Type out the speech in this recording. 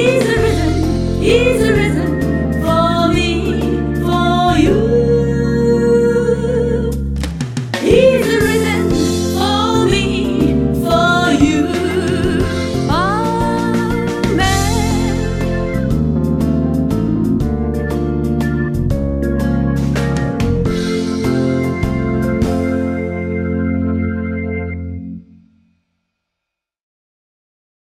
He's arisen, he's arisen.